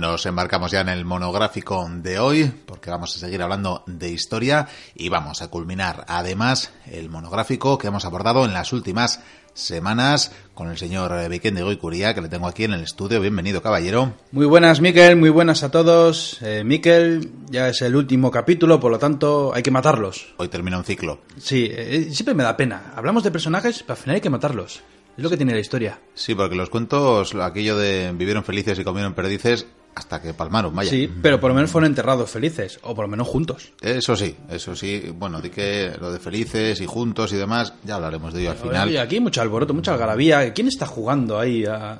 Nos embarcamos ya en el monográfico de hoy, porque vamos a seguir hablando de historia y vamos a culminar además el monográfico que hemos abordado en las últimas semanas con el señor Vicente Goicuría, que le tengo aquí en el estudio. Bienvenido, caballero. Muy buenas, Miquel, muy buenas a todos. Eh, Miquel, ya es el último capítulo, por lo tanto hay que matarlos. Hoy termina un ciclo. Sí, eh, siempre me da pena. Hablamos de personajes, pero al final hay que matarlos. Es lo que tiene la historia. Sí, porque los cuentos, aquello de vivieron felices y comieron perdices, hasta que palmaron, vaya. Sí, pero por lo menos fueron enterrados felices, o por lo menos juntos. Eso sí, eso sí. Bueno, di que lo de felices y juntos y demás, ya hablaremos de ello al final. Oye, aquí hay mucho alboroto, mucha algarabía. ¿Quién está jugando ahí? a-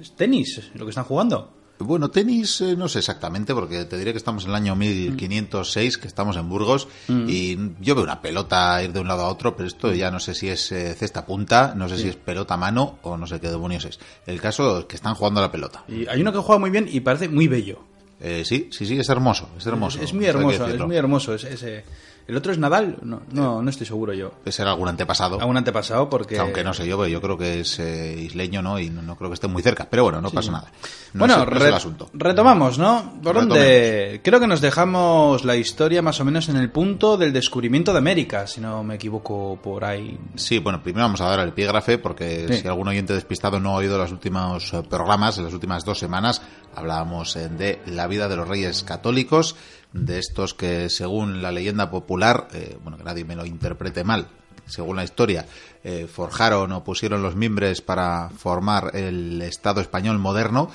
¿Es ¿Tenis? ¿Lo que están jugando? Bueno, tenis eh, no sé exactamente, porque te diré que estamos en el año 1506, que estamos en Burgos, y yo veo una pelota ir de un lado a otro, pero esto ya no sé si es eh, cesta punta, no sé si es pelota a mano o no sé qué demonios es. El caso es que están jugando a la pelota. Y hay uno que juega muy bien y parece muy bello. Eh, sí, sí, sí, es hermoso, es hermoso. Es muy esto hay que hermoso, es muy hermoso. Es, ese- ¿El otro es Nadal? No, no, no estoy seguro yo. Puede ser algún antepasado. A un antepasado porque... Aunque no sé yo, pero yo creo que es eh, isleño, ¿no? Y no, no creo que esté muy cerca. Pero bueno, no pasa nada. No bueno, es, no es re- el asunto. retomamos, ¿no? ¿Por dónde? Creo que nos dejamos la historia más o menos en el punto del descubrimiento de América, si no me equivoco por ahí. Sí, bueno, primero vamos a dar el epígrafe porque Sí. si algún oyente despistado no ha oído los últimos eh, programas, en las últimas dos semanas hablábamos eh, de la vida de los reyes católicos, de estos que según la leyenda popular, eh, bueno, que nadie me lo interprete mal, según la historia, eh, forjaron o pusieron los mimbres para formar el Estado español moderno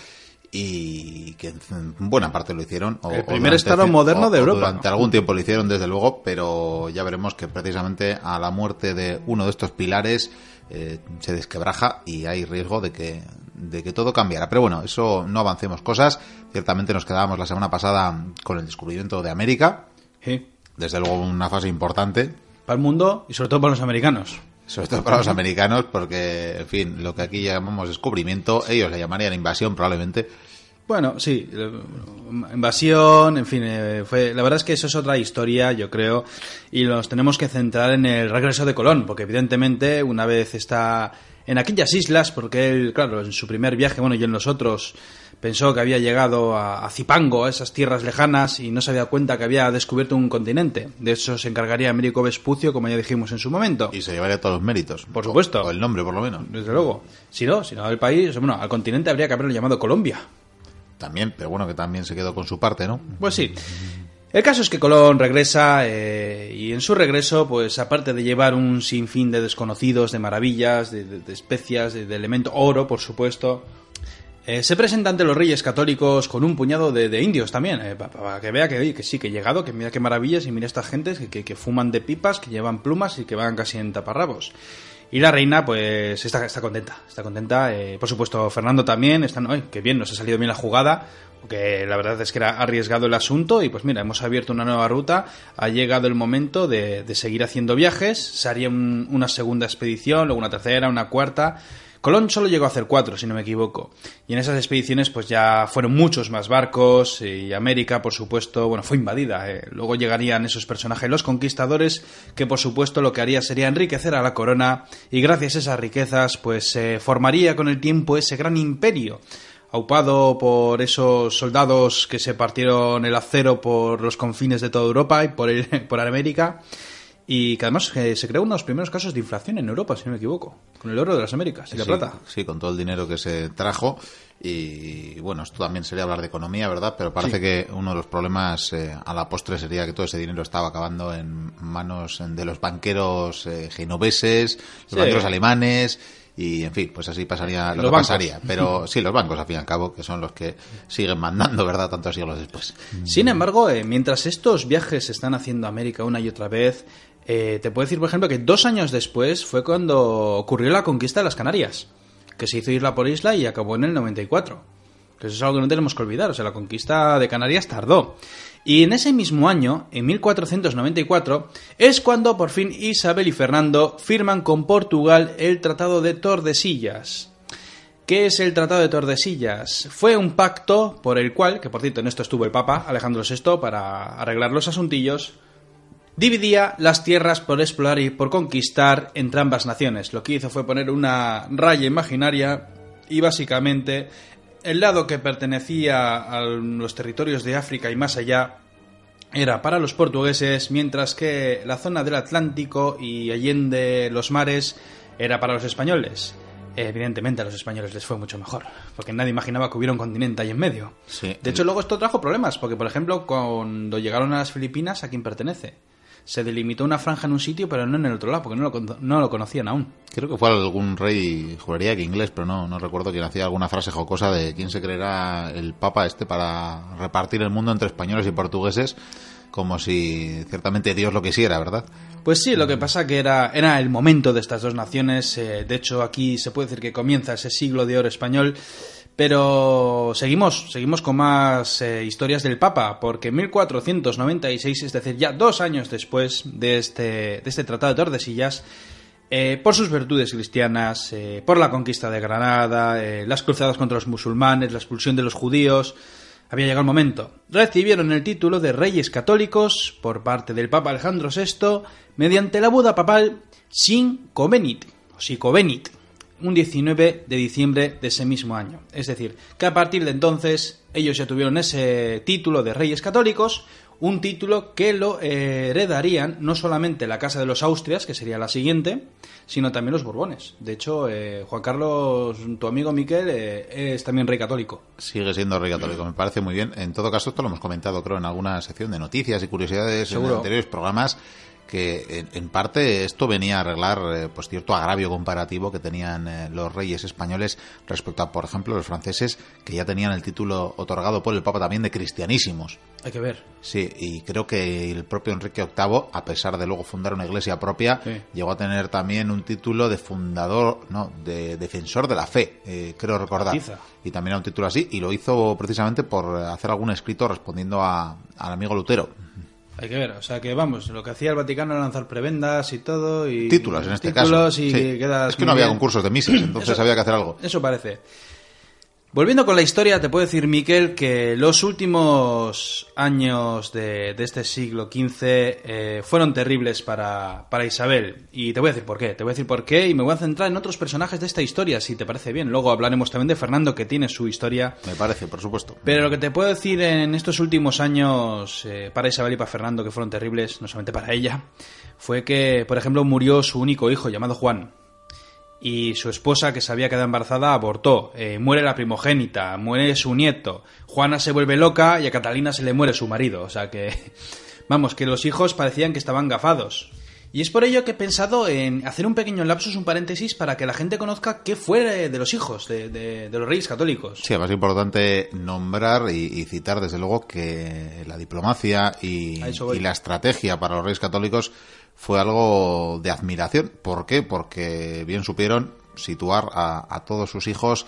y que en buena parte lo hicieron. o- El primer estado moderno o- de Europa, Durante algún tiempo lo hicieron, desde luego, pero ya veremos que precisamente a la muerte de uno de estos pilares eh, se desquebraja y hay riesgo de que, de que todo cambiara. Pero bueno, eso no avancemos cosas. Ciertamente nos quedábamos la semana pasada con el descubrimiento de América. Sí. Desde luego una fase importante, Para el mundo y sobre todo para los americanos. sobre todo para los americanos, porque, en fin, lo que aquí llamamos descubrimiento, ellos le llamarían invasión probablemente. Bueno, sí, invasión, en fin, eh, fue, la verdad es que eso es otra historia, yo creo, y nos tenemos que centrar en el regreso de Colón, porque evidentemente una vez está en aquellas islas, porque él, claro, en su primer viaje, bueno, y en los otros, pensó que había llegado a, a Zipango, a esas tierras lejanas, y no se había cuenta que había descubierto un continente. De eso se encargaría Américo Vespucio, como ya dijimos en su momento. Y se llevaría todos los méritos. Por supuesto. O, o el nombre, por lo menos. Desde luego. Si no, si no, al país, bueno, al continente habría que haberlo llamado Colombia. También, pero bueno, que también se quedó con su parte, ¿no? Pues sí. El caso es que Colón regresa eh, y en su regreso, pues aparte de llevar un sinfín de desconocidos, de maravillas, de, especias, de, de elemento oro, por supuesto, eh, se presenta ante los reyes católicos con un puñado de, indios también, eh, pa- para que vea que, sí, que he llegado, que mira qué maravillas y mira estas gentes que- que fuman de pipas, que llevan plumas y que van casi en taparrabos. Y la reina, pues, está, está contenta. Está contenta. eh, por supuesto, Fernando también. Están, ¡ay, qué bien! Nos ha salido bien la jugada. Porque la verdad es que era arriesgado el asunto. Y pues mira, hemos abierto una nueva ruta. Ha llegado el momento de, de seguir haciendo viajes. Se haría un- una segunda expedición, luego una tercera, una cuarta. Colón solo llegó a hacer cuatro, si no me equivoco. Y en esas expediciones, pues ya fueron muchos más barcos. Y América, por supuesto, bueno, fue invadida. eh. Luego llegarían esos personajes, los conquistadores, que por supuesto lo que haría sería enriquecer a la corona. Y gracias a esas riquezas, pues se formaría con el tiempo ese gran imperio. Aupado por esos soldados que se partieron el acero por los confines de toda Europa y por, el- por América. Y que además eh, se creó uno de los primeros casos de inflación en Europa, si no me equivoco, con el oro de las Américas y la sí, plata. Sí, con todo el dinero que se trajo. Y bueno, esto también sería hablar de economía, ¿verdad? Pero parece que uno de los problemas eh, a la postre sería que todo ese dinero estaba acabando en manos de los banqueros eh, genoveses, los Sí. banqueros alemanes. Y en fin, pues así pasaría lo Los que bancos. pasaría. Pero sí, los bancos, al fin y al cabo, que son los que siguen mandando, ¿verdad? Tantos siglos después. Sin embargo, eh, mientras estos viajes se están haciendo a América una y otra vez, eh, te puedo decir, por ejemplo, que dos años después fue cuando ocurrió la conquista de las Canarias, que se hizo isla por isla y acabó en el 94. Que eso es algo que no tenemos que olvidar, o sea, la conquista de Canarias tardó. Y en ese mismo año, en 1494, es cuando por fin Isabel y Fernando firman con Portugal el Tratado de Tordesillas. ¿Qué es el Tratado de Tordesillas? Fue un pacto por el cual, que por cierto en esto estuvo el Papa Alejandro VI para arreglar los asuntillos, dividía las tierras por explorar y por conquistar entre ambas naciones. Lo que hizo fue poner una raya imaginaria y básicamente el lado que pertenecía a los territorios de África y más allá era para los portugueses, mientras que la zona del Atlántico y allende los mares era para los españoles. Evidentemente a los españoles les fue mucho mejor, porque nadie imaginaba que hubiera un continente ahí en medio. De hecho, luego esto trajo problemas, porque por ejemplo, cuando llegaron a las Filipinas, ¿a quién pertenece? Se delimitó una franja en un sitio, pero no en el otro lado, porque no lo, no lo conocían aún. Creo que fue algún rey, juraría que inglés, pero no, no recuerdo quién hacía alguna frase jocosa de quién se creerá el papa este para repartir el mundo entre españoles y portugueses como si ciertamente Dios lo quisiera, ¿verdad? Pues sí, lo que pasa que era, era el momento de estas dos naciones. Eh, de hecho, aquí se puede decir que comienza ese siglo de oro español. Pero seguimos, seguimos con más eh, historias del Papa, porque en 1496, es decir, ya dos años después de este, de este Tratado de Tordesillas, eh, por sus virtudes cristianas, por la conquista de Granada, las cruzadas contra los musulmanes, la expulsión de los judíos, había llegado el momento. Recibieron el título de reyes católicos por parte del Papa Alejandro VI mediante la Buda papal sin Covenit, o si Covenit, un 19 de diciembre de ese mismo año. Es decir, que a partir de entonces ellos ya tuvieron ese título de reyes católicos, un título que lo heredarían no solamente la Casa de los Austrias, que sería la siguiente, sino también los Borbones. De hecho, eh, Juan Carlos, tu amigo Miquel, eh, es también rey católico. Sigue siendo rey católico, me parece muy bien. En todo caso, esto lo hemos comentado, creo, en alguna sección de noticias y curiosidades en anteriores programas que en, parte esto venía a arreglar eh, pues cierto agravio comparativo que tenían eh, los reyes españoles respecto a, por ejemplo, los franceses que ya tenían el título otorgado por el Papa también de cristianísimos. Hay que ver. Sí, y creo que el propio Enrique VIII, a pesar de luego fundar una iglesia propia, llegó a tener también un título de fundador, no, de defensor de la fe, eh, creo recordar. Y también era un título así, y lo hizo precisamente por hacer algún escrito respondiendo a, al amigo Lutero. Hay que ver, o sea que vamos, lo que hacía el Vaticano era lanzar prebendas y todo. y Títulos en este caso. Y es que no había concursos de misas, entonces había que hacer algo. Eso parece. Volviendo con la historia, te puedo decir, Miquel, que los últimos años de, este siglo XV eh, fueron terribles para, para, Isabel. Y te voy a decir por qué. Te voy a decir por qué y me voy a centrar en otros personajes de esta historia, si te parece bien. Luego hablaremos también de Fernando, que tiene su historia. Me parece, por supuesto. Pero lo que te puedo decir en estos últimos años eh, para Isabel y para Fernando, que fueron terribles, no solamente para ella, fue que, por ejemplo, murió su único hijo, llamado Juan y su esposa, que se había quedado embarazada, abortó. Eh, muere la primogénita, muere su nieto. Juana se vuelve loca y a Catalina se le muere su marido. O sea que, vamos, que los hijos parecían que estaban gafados. Y es por ello que he pensado en hacer un pequeño lapsus, un paréntesis, para que la gente conozca qué fue de los hijos de, los reyes católicos. Sí, es importante nombrar y, citar, desde luego, que la diplomacia y, y la estrategia para los reyes católicos fue algo de admiración. ¿Por qué? Porque bien supieron situar a, todos sus hijos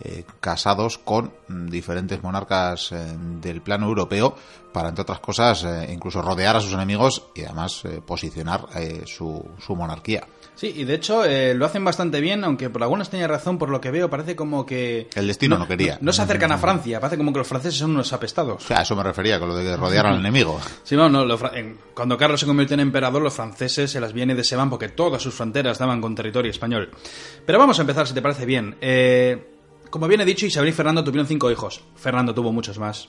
eh, casados con diferentes monarcas eh, del plano europeo para, entre otras cosas, eh, incluso rodear a sus enemigos y además posicionar su, su monarquía. Sí, y de hecho eh, lo hacen bastante bien, aunque por algunas tenía razón, por lo que veo, parece como que... El destino no, quería. No, se acercan a Francia, parece como que los franceses son unos apestados. O sea, a eso me refería, con lo de que rodearon al enemigo. Sí, no, no cuando Carlos se convirtió en emperador, los franceses se las vienen y van porque todas sus fronteras daban con territorio español. Pero vamos a empezar, si te parece bien. Eh, como bien he dicho, Isabel y Fernando tuvieron cinco hijos. Fernando tuvo muchos más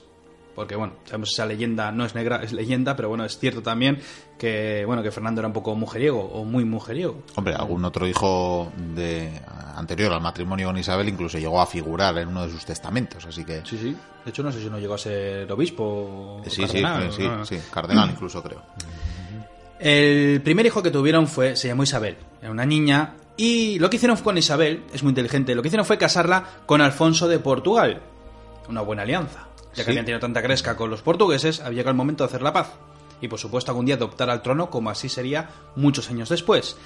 porque bueno, sabemos esa leyenda no es negra, es leyenda, pero bueno, es cierto también que bueno, que Fernando era un poco mujeriego o muy mujeriego. Hombre, algún otro hijo de anterior al matrimonio con Isabel incluso llegó a figurar en uno de sus testamentos, así que Sí, sí. De hecho no sé si no llegó a ser obispo o sí, cardenal, sí, sí, sí, cardenal incluso creo. El primer hijo que tuvieron fue se llamó Isabel, era una niña y lo que hicieron con Isabel, es muy inteligente, lo que hicieron fue casarla con Alfonso de Portugal. Una buena alianza. Ya que habían tenido tanta cresca con los portugueses, había llegado el momento de hacer la paz. Y por supuesto algún día adoptar al trono, como así sería muchos años después.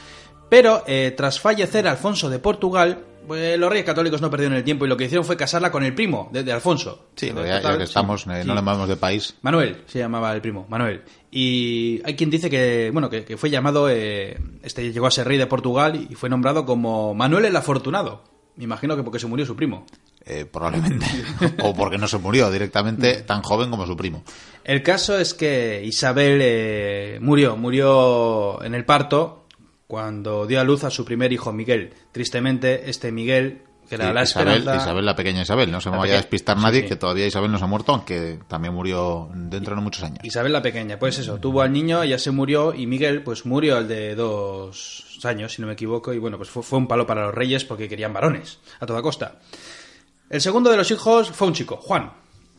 Pero eh, tras fallecer Alfonso de Portugal, pues, los reyes católicos no perdieron el tiempo y lo que hicieron fue casarla con el primo de, Alfonso. Sí, ya, que estamos, eh, no le llamamos de país. Manuel se llamaba el primo, Manuel. Y hay quien dice que, bueno, que, fue llamado, eh, este llegó a ser rey de Portugal y fue nombrado como Manuel el Afortunado. Me imagino que porque se murió su primo. Eh, probablemente. o porque no se murió directamente tan joven como su primo. El caso es que Isabel eh, murió, murió en el parto cuando dio a luz a su primer hijo Miguel. Tristemente, este Miguel que era Sí, la Isabel, esperanza. Isabel, la pequeña Isabel. No se me vaya a despistar nadie, sí. que todavía Isabel no se ha muerto, aunque también murió dentro de muchos años. Isabel la pequeña, pues eso, tuvo al niño, ella se murió y Miguel pues murió al de dos años, si no me equivoco, y bueno, pues fue, fue un palo para los reyes porque querían varones, a toda costa. El segundo de los hijos fue un chico, Juan,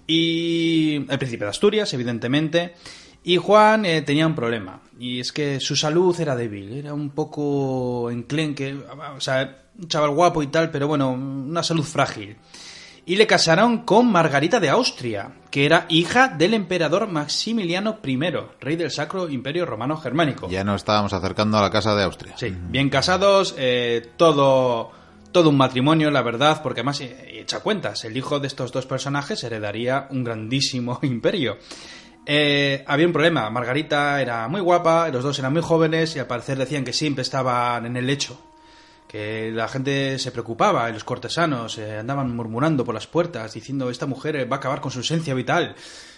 y el príncipe de Asturias, evidentemente, y Juan eh, tenía un problema, y es que su salud era débil, era un poco enclenque, o sea, un chaval guapo y tal, pero bueno, una salud frágil. Y le casaron con Margarita de Austria, que era hija del emperador Maximiliano I, rey del Sacro Imperio Romano Germánico. Ya nos estábamos acercando a la casa de Austria. Sí, bien casados, eh, todo, todo un matrimonio, la verdad, porque además, eh, echa cuentas, el hijo de estos dos personajes heredaría un grandísimo imperio. Eh, había un problema, Margarita era muy guapa, los dos eran muy jóvenes y al parecer decían que siempre estaban en el lecho, que la gente se preocupaba, y los cortesanos eh, andaban murmurando por las puertas diciendo esta mujer eh, va a acabar con su esencia vital,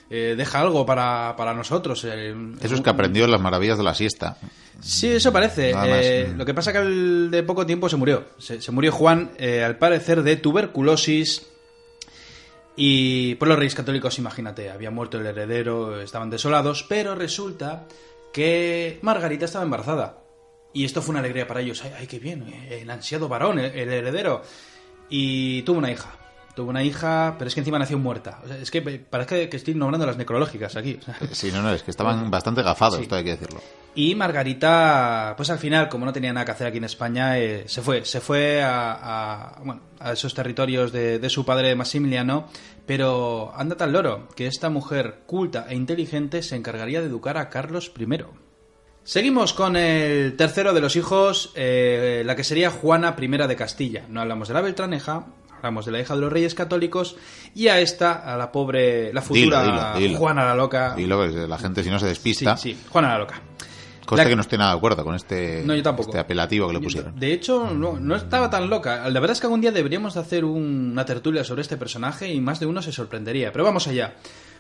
eh, deja algo para, para nosotros. eh, Eso es que aprendió las maravillas de la siesta. Sí, eso parece. Eh, lo que pasa que al de poco tiempo se murió. Se, se murió Juan, al parecer, de tuberculosis. Y por los reyes católicos, imagínate, había muerto el heredero, estaban desolados, pero resulta que Margarita estaba embarazada. Y esto fue una alegría para ellos. ¡Ay, ay, qué bien! El ansiado varón, el, el heredero. Y tuvo una hija. Tuvo una hija, pero es que encima nació muerta. O sea, es que parece que estoy nombrando las necrológicas aquí. sea. Sí, no, no, es que estaban bastante gafados, Sí. esto hay que decirlo. Y Margarita, pues al final, como no tenía nada que hacer aquí en España, eh, se fue. Se fue a, a, bueno, a esos territorios de, de su padre Maximiliano. Pero anda tal loro que esta mujer culta e inteligente se encargaría de educar a Carlos I. Seguimos con el tercero de los hijos, eh, la que sería Juana I de Castilla. No hablamos de la Beltraneja, hablamos de la hija de los reyes católicos. Y a esta, a la pobre, la futura Dilo, dilo, dilo. Juana la Loca. Y luego la gente si no se despista, Sí, sí, Juana la Loca. cosa La- que no estoy nada de acuerdo con este, No, este apelativo que le pusieron. De hecho, no, no estaba tan loca. La verdad es que algún día deberíamos de hacer un- una tertulia sobre este personaje y más de uno se sorprendería. Pero vamos allá.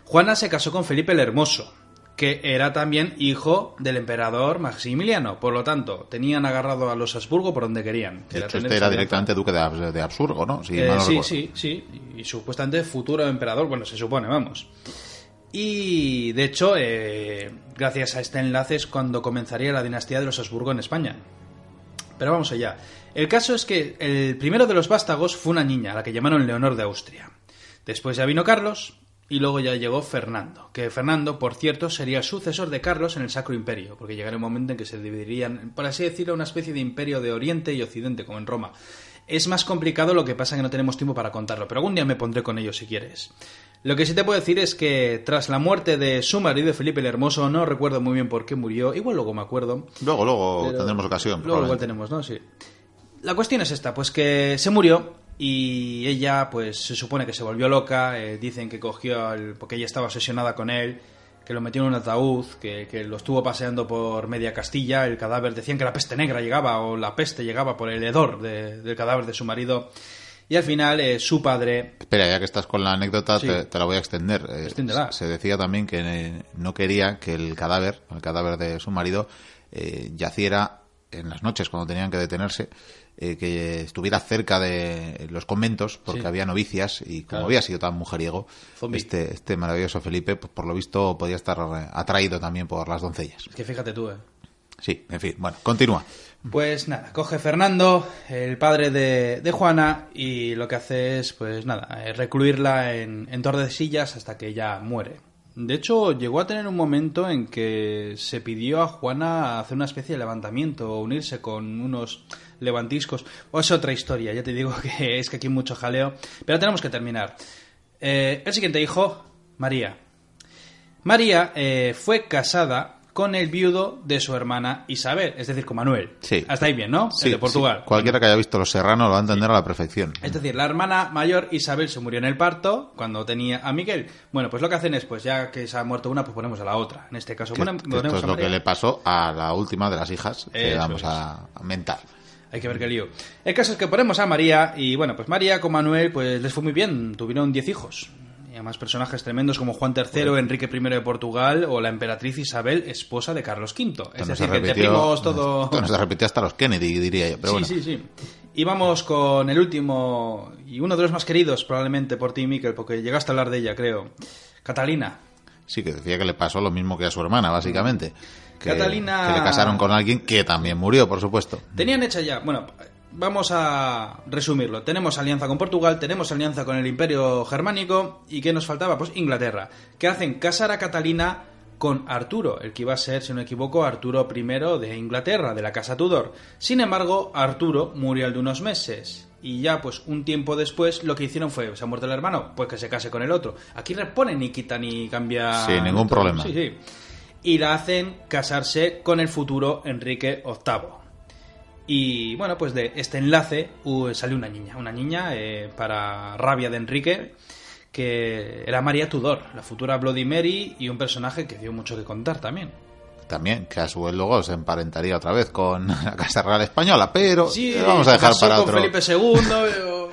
Juana se casó con Felipe el Hermoso, que era también hijo del emperador Maximiliano. Por lo tanto, tenían agarrado a los Habsburgo por donde querían. que De hecho, este era directamente duque de, Habs- de Absurgo, ¿no? Si eh, mal no sí, recuerdo. sí, sí. Y supuestamente futuro emperador, bueno, se supone, vamos. Y de hecho, eh, gracias a este enlace es cuando comenzaría la dinastía de los Habsburgo en España. Pero vamos allá. El caso es que el primero de los vástagos fue una niña, a la que llamaron Leonor de Austria. Después ya vino Carlos y luego ya llegó Fernando. Que Fernando, por cierto, sería el sucesor de Carlos en el Sacro Imperio, porque llegaría un momento en que se dividirían, por así decirlo, una especie de imperio de Oriente y Occidente, como en Roma. Es más complicado, lo que pasa que no tenemos tiempo para contarlo, pero algún día me pondré con ello si quieres. Lo que sí te puedo decir es que tras la muerte de su marido Felipe el Hermoso, no recuerdo muy bien por qué murió, igual luego me acuerdo, Luego, luego tendremos ocasión. Luego igual tenemos, ¿no? Sí. La cuestión es esta, pues que se murió y ella, pues se supone que se volvió loca, eh, dicen que cogió, al- porque ella estaba obsesionada con él, que lo metió en un ataúd, que, que lo estuvo paseando por media Castilla, el cadáver, decían que la peste negra llegaba o la peste llegaba por el hedor de- del cadáver de su marido. Y al final eh, su padre Espera, ya que estás con la anécdota, Sí. te, te la voy a extender. Eh, se decía también que eh, no quería que el cadáver, el cadáver de su marido, eh, yaciera en las noches cuando tenían que detenerse, eh, que estuviera cerca de los conventos, porque Sí. había novicias y como Claro. había sido tan mujeriego, Zombie. este, este maravilloso Felipe, pues, por lo visto, podía estar eh, atraído también por las doncellas. Es que fíjate tú, eh. Sí, en fin, bueno, continúa. Pues nada, coge Fernando, el padre de, de Juana, y lo que hace es, pues nada, eh, recluirla en, en Tordesillas hasta que ella muere. De hecho, llegó a tener un momento en que se pidió a Juana hacer una especie de levantamiento o unirse con unos levantiscos. O es otra historia, ya te digo que es que aquí hay mucho jaleo. Pero tenemos que terminar. Eh, el siguiente hijo, María. María eh, fue casada con el viudo de su hermana Isabel, es decir, con Manuel. Sí. Hasta ahí bien, ¿no? Sí, El de Portugal. sí, cualquiera que haya visto Los Serranos lo va a entender a la perfección. Es decir, la hermana mayor Isabel se murió en el parto cuando tenía a Miguel. Bueno, pues lo que hacen es, pues ya que se ha muerto una, pues ponemos a la otra. En este caso, Que- ponem- que esto ponemos es a lo que le pasó a la última de las hijas que Eso vamos es. a mentar. Hay que ver qué lío. El caso es que ponemos a María y bueno, pues María con Manuel pues les fue muy bien, tuvieron 10 hijos. Además personajes tremendos como Juan III, Enrique I de Portugal o la emperatriz Isabel, esposa de Carlos V. Es Esto decir, que primos todo... esto no se repitió hasta los Kennedy, diría yo. Pero sí, bueno, sí, sí. Y vamos con el último y uno de los más queridos probablemente por ti, Miquel, porque llegaste a hablar de ella, creo. Catalina. Sí, que decía que le pasó lo mismo que a su hermana, básicamente. Que, Catalina- que le casaron con alguien que también murió, por supuesto. Tenían hecha ya, bueno, vamos a resumirlo. Tenemos alianza con Portugal, tenemos alianza con el Imperio Germánico y ¿qué nos faltaba? Pues Inglaterra, que hacen casar a Catalina con Arturo, el que iba a ser, si no me equivoco, Arturo I de Inglaterra, de la casa Tudor. Sin embargo, Arturo murió al de unos meses. Y ya, pues, un tiempo después, lo que hicieron fue, ¿se ha muerto el hermano? Pues que se case con el otro. Aquí repone ni quita ni cambia... Sin ningún problema. Sí, sí. Y la hacen casarse con el futuro Enrique VIII. Y bueno, pues de este enlace uh, salió una niña, una niña eh, para rabia de Enrique, que era María Tudor, la futura Bloody Mary y un personaje que dio mucho que contar también. También, que a su vez luego se emparentaría otra vez con la Casa Real Española, pero Sí, vamos a dejar para con otro. Felipe II,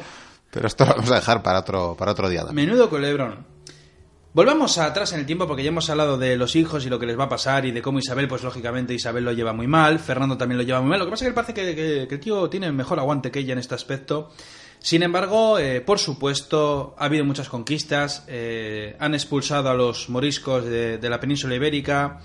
pero- esto lo vamos a dejar para otro, para otro día. también. menudo culebrón. Volvamos atrás en el tiempo porque ya hemos hablado de los hijos y lo que les va a pasar y de cómo Isabel, pues lógicamente Isabel lo lleva muy mal, Fernando también lo lleva muy mal. Lo que pasa es que parece que, el tío tiene mejor aguante que ella en este aspecto. Sin embargo, eh, por supuesto, ha habido muchas conquistas, eh, han expulsado a los moriscos de, de la península ibérica,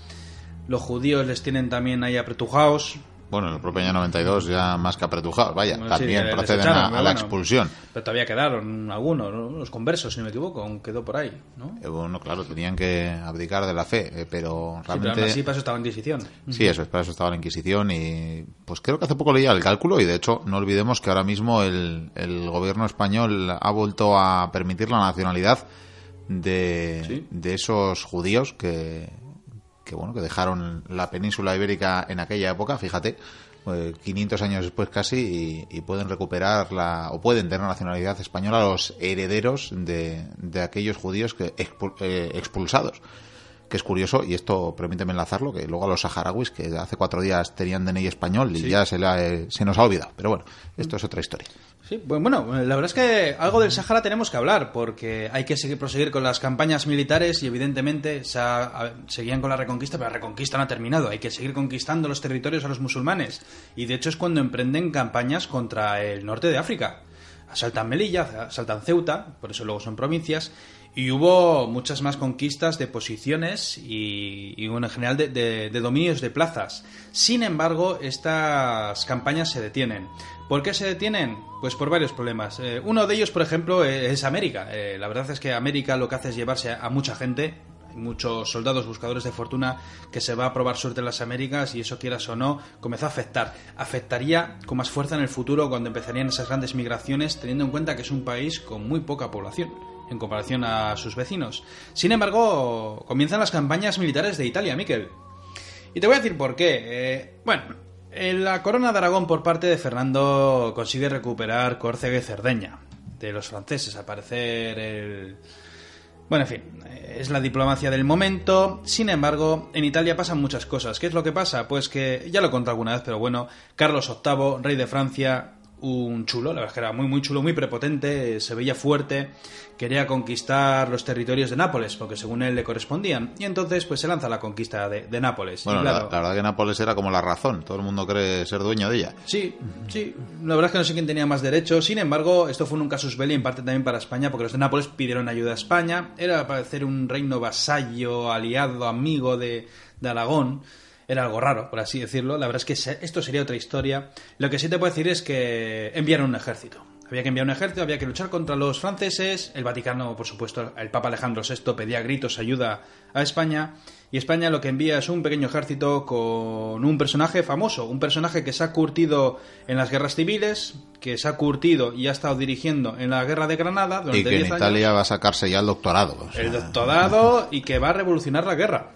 los judíos les tienen también ahí apretujados, Bueno, en el propio año 92 ya más que apretujados, vaya, Bueno, sí, también proceden a, la expulsión. pero todavía quedaron algunos, ¿no? los conversos, si no me equivoco, aún quedó por ahí, ¿no? Eh, Bueno, claro, tenían que abdicar de la fe, eh, pero Sí, pero realmente... aún así para eso estaba en Inquisición. Sí, eso es, para eso estaba la Inquisición y pues creo que hace poco leía el cálculo y de hecho no olvidemos que ahora mismo el, el gobierno español ha vuelto a permitir la nacionalidad de, Sí. de esos judíos que, que bueno que dejaron la península ibérica en aquella época, fíjate, eh, 500 años después casi y, y pueden recuperar la o pueden tener nacionalidad española los herederos de, de aquellos judíos que expu- eh, expulsados que es curioso, y esto permíteme enlazarlo, que luego a los saharauis, que hace cuatro días tenían DNI español y Sí. ya se, le ha- eh, se nos ha olvidado. Pero bueno, esto es otra historia. Bueno, la verdad es que algo del Sahara tenemos que hablar, porque hay que seguir proseguir con las campañas militares y evidentemente se seguían con la reconquista, pero la reconquista no ha terminado. Hay que seguir conquistando los territorios a los musulmanes. Y de hecho es cuando emprenden campañas contra el norte de África. Asaltan Melilla, asaltan Ceuta, por eso luego son provincias. Y hubo muchas más conquistas de posiciones y, y en general de, de- de dominios de plazas. Sin embargo, estas campañas se detienen. ¿Por qué se detienen? Pues por varios problemas. Eh, uno de ellos, por ejemplo, eh, es América. Eh, la verdad es que América lo que hace es llevarse a mucha gente. Muchos soldados buscadores de fortuna que se va a probar suerte en las Américas y eso quieras o no comenzó a afectar. Afectaría con más fuerza en el futuro cuando empezarían esas grandes migraciones teniendo en cuenta que es un país con muy poca población en comparación a sus vecinos. Sin embargo, comienzan las campañas militares de Italia, Miquel. Y te voy a decir por qué. Eh, bueno, en la corona de Aragón por parte de Fernando consigue recuperar Córcega y Cerdeña de los franceses, al parecer el... Bueno, en fin, eh, es la diplomacia del momento. Sin embargo, en Italia pasan muchas cosas. ¿Qué es lo que pasa? Pues que, ya lo conté alguna vez, pero bueno, Carlos VIII, rey de Francia, un chulo, la verdad es que era muy, muy chulo, muy prepotente, se veía fuerte, quería conquistar los territorios de Nápoles, porque según él le correspondían. Y entonces, pues se lanza a la conquista de, de Nápoles. Y Bueno, claro, la, la verdad que Nápoles era como la razón. Todo el mundo cree ser dueño de ella. Sí, sí. La verdad es que no sé quién tenía más derechos. Sin embargo, esto fue un casus belli en parte también para España, porque los de Nápoles pidieron ayuda a España. Era para hacer un reino vasallo, aliado, amigo de, de Aragón. Era algo raro, por así decirlo. La verdad es que esto sería otra historia. Lo que sí te puedo decir es que enviaron un ejército. Había que enviar un ejército, había que luchar contra los franceses. El Vaticano, por supuesto, el Papa Alejandro VI pedía gritos ayuda a España. Y España lo que envía es un pequeño ejército con un personaje famoso, un personaje que se ha curtido en las guerras civiles, que se ha curtido y ha estado dirigiendo en la guerra de Granada durante Y que en 10 años Italia va a sacarse ya el doctorado. o sea, el doctorado y que va a revolucionar la guerra.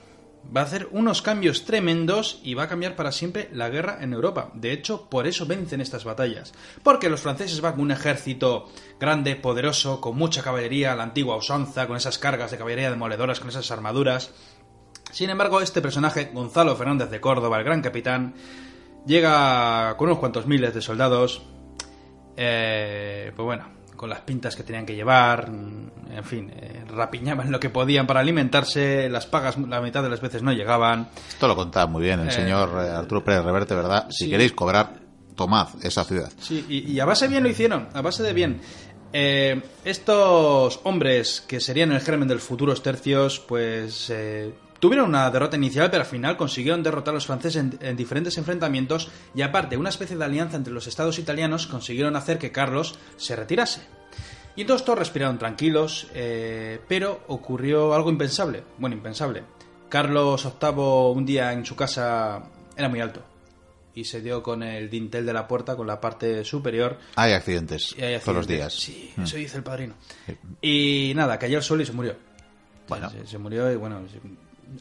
Va a hacer unos cambios tremendos y va a cambiar para siempre la guerra en Europa. De hecho, por eso vencen estas batallas. Porque los franceses van con un ejército grande, poderoso, con mucha caballería, la antigua usanza, con esas cargas de caballería demoledoras, con esas armaduras. Sin embargo, este personaje, Gonzalo Fernández de Córdoba, el gran capitán, llega con unos cuantos miles de soldados. Eh, pues bueno, con las pintas que tenían que llevar, en fin, eh, rapiñaban lo que podían para alimentarse, las pagas la mitad de las veces no llegaban. Esto lo contaba muy bien el Eh, señor eh, Arturo Pérez Reverte, ¿verdad? Si sí. queréis cobrar, tomad esa ciudad. Sí, y, y a base de bien lo hicieron, a base de bien. Eh, estos hombres que serían el germen de los futuros tercios, pues tuvieron una derrota inicial, pero al final consiguieron derrotar a los franceses en, en diferentes enfrentamientos y aparte una especie de alianza entre los estados italianos consiguieron hacer que Carlos se retirase. Y entonces todos respiraron tranquilos, eh, pero ocurrió algo impensable. Bueno, impensable. Carlos VIII un día en su casa era muy alto y se dio con el dintel de la puerta, con la parte superior. Hay accidentes todos los días. Sí, Mm. eso dice el padrino. Y nada, cayó al suelo y se murió. Bueno. Se, se murió y bueno.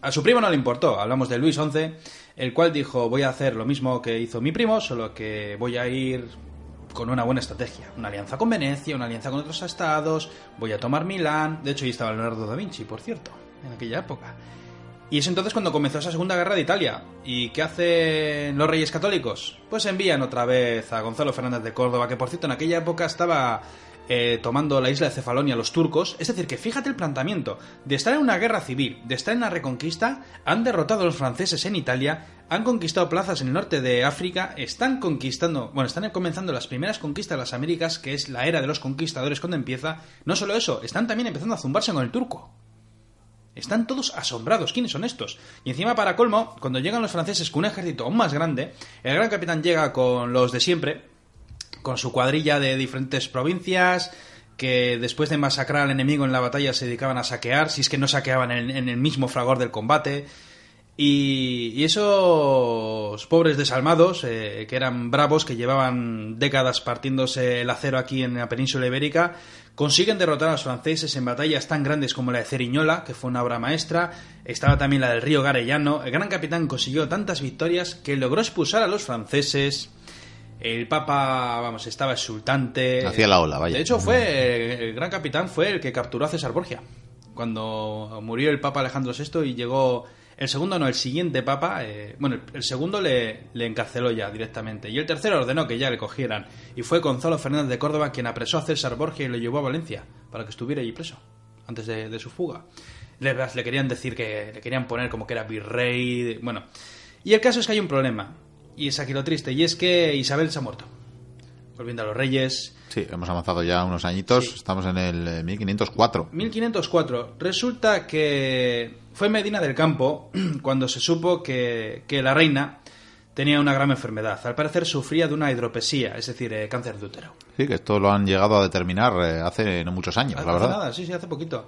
A su primo no le importó. Hablamos de Luis XI, el cual dijo: Voy a hacer lo mismo que hizo mi primo, solo que voy a ir con una buena estrategia. Una alianza con Venecia, una alianza con otros estados, voy a tomar Milán. De hecho, ahí estaba Leonardo da Vinci, por cierto, en aquella época. Y es entonces cuando comenzó esa Segunda Guerra de Italia. ¿Y qué hacen los reyes católicos? Pues envían otra vez a Gonzalo Fernández de Córdoba, que por cierto en aquella época estaba eh, tomando la isla de Cefalonia los turcos. Es decir, que fíjate el planteamiento. De estar en una guerra civil, de estar en la reconquista, han derrotado a los franceses en Italia, han conquistado plazas en el norte de África, están conquistando, bueno, están comenzando las primeras conquistas de las Américas, que es la era de los conquistadores cuando empieza. No solo eso, están también empezando a zumbarse con el turco. Están todos asombrados. ¿Quiénes son estos? Y encima, para colmo, cuando llegan los franceses con un ejército aún más grande, el gran capitán llega con los de siempre, con su cuadrilla de diferentes provincias, que después de masacrar al enemigo en la batalla se dedicaban a saquear, si es que no saqueaban en, el mismo fragor del combate. Y, y esos pobres desalmados, eh, que eran bravos, que llevaban décadas partiéndose el acero aquí en la península ibérica, consiguen derrotar a los franceses en batallas tan grandes como la de Ceriñola, que fue una obra maestra. Estaba también la del río Garellano. El gran capitán consiguió tantas victorias que logró expulsar a los franceses. El Papa, vamos, estaba exultante. Hacía la ola, vaya. De hecho, fue el gran capitán fue el que capturó a César Borgia. Cuando murió el Papa Alejandro VI y llegó el segundo, no, el siguiente Papa, eh, bueno, el, segundo le, le encarceló ya directamente. Y el tercero ordenó que ya le cogieran. Y fue Gonzalo Fernández de Córdoba quien apresó a César Borgia y lo llevó a Valencia para que estuviera allí preso, antes de, de su fuga. Le, le querían decir que le querían poner como que era virrey. de- bueno, y el caso es que hay un problema. Y es aquí lo triste, y es que Isabel se ha muerto. Volviendo a los reyes, Sí, hemos avanzado ya unos añitos. Sí. Estamos en el eh, 1504. 1504. Resulta que fue Medina del Campo cuando se supo que, que la reina tenía una grave enfermedad. Al parecer sufría de una hidropesía, es decir, eh, cáncer de útero. Sí, que esto lo han llegado a determinar eh, hace no muchos años, Hace la verdad. nada, sí, sí, hace poquito.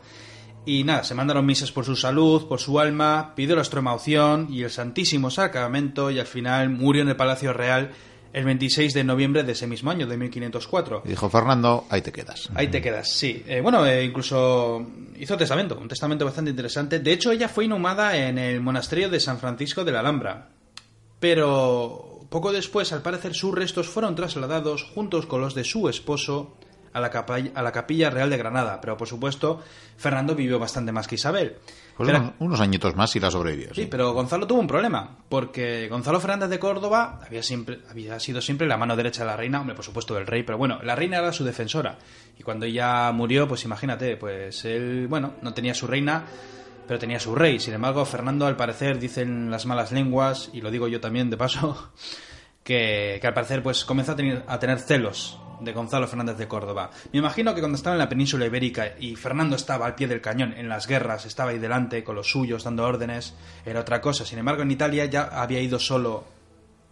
Y nada, se mandaron misas por su salud, por su alma, pidió la extremaunción y el Santísimo Sacramento y al final murió en el Palacio Real el 26 de noviembre de ese mismo año, de 1504. Y dijo Fernando, ahí te quedas. Ahí te quedas, sí. Eh, bueno, eh, incluso hizo testamento, un testamento bastante interesante. De hecho, ella fue inhumada en el monasterio de San Francisco de la Alhambra. Pero poco después, al parecer, sus restos fueron trasladados juntos con los de su esposo a la, capa- a la capilla real de Granada. Pero, por supuesto, Fernando vivió bastante más que Isabel. Pues Pero- unos, unos añitos más y la sobrevivió. Sí, sí. pero Gonzalo tuvo un problema, porque Gonzalo Fernández de Córdoba había, siempre, había sido siempre la mano derecha de la reina, hombre, por supuesto del rey, pero bueno, la reina era su defensora. Y cuando ella murió, pues imagínate, pues él, bueno, no tenía su reina, pero tenía su rey. Sin embargo, Fernando, al parecer, dicen las malas lenguas, y lo digo yo también de paso, que, que al parecer pues comenzó a tener, a tener celos de Gonzalo Fernández de Córdoba. Me imagino que cuando estaba en la península ibérica y Fernando estaba al pie del cañón en las guerras, estaba ahí delante con los suyos dando órdenes, era otra cosa. Sin embargo, en Italia ya había ido solo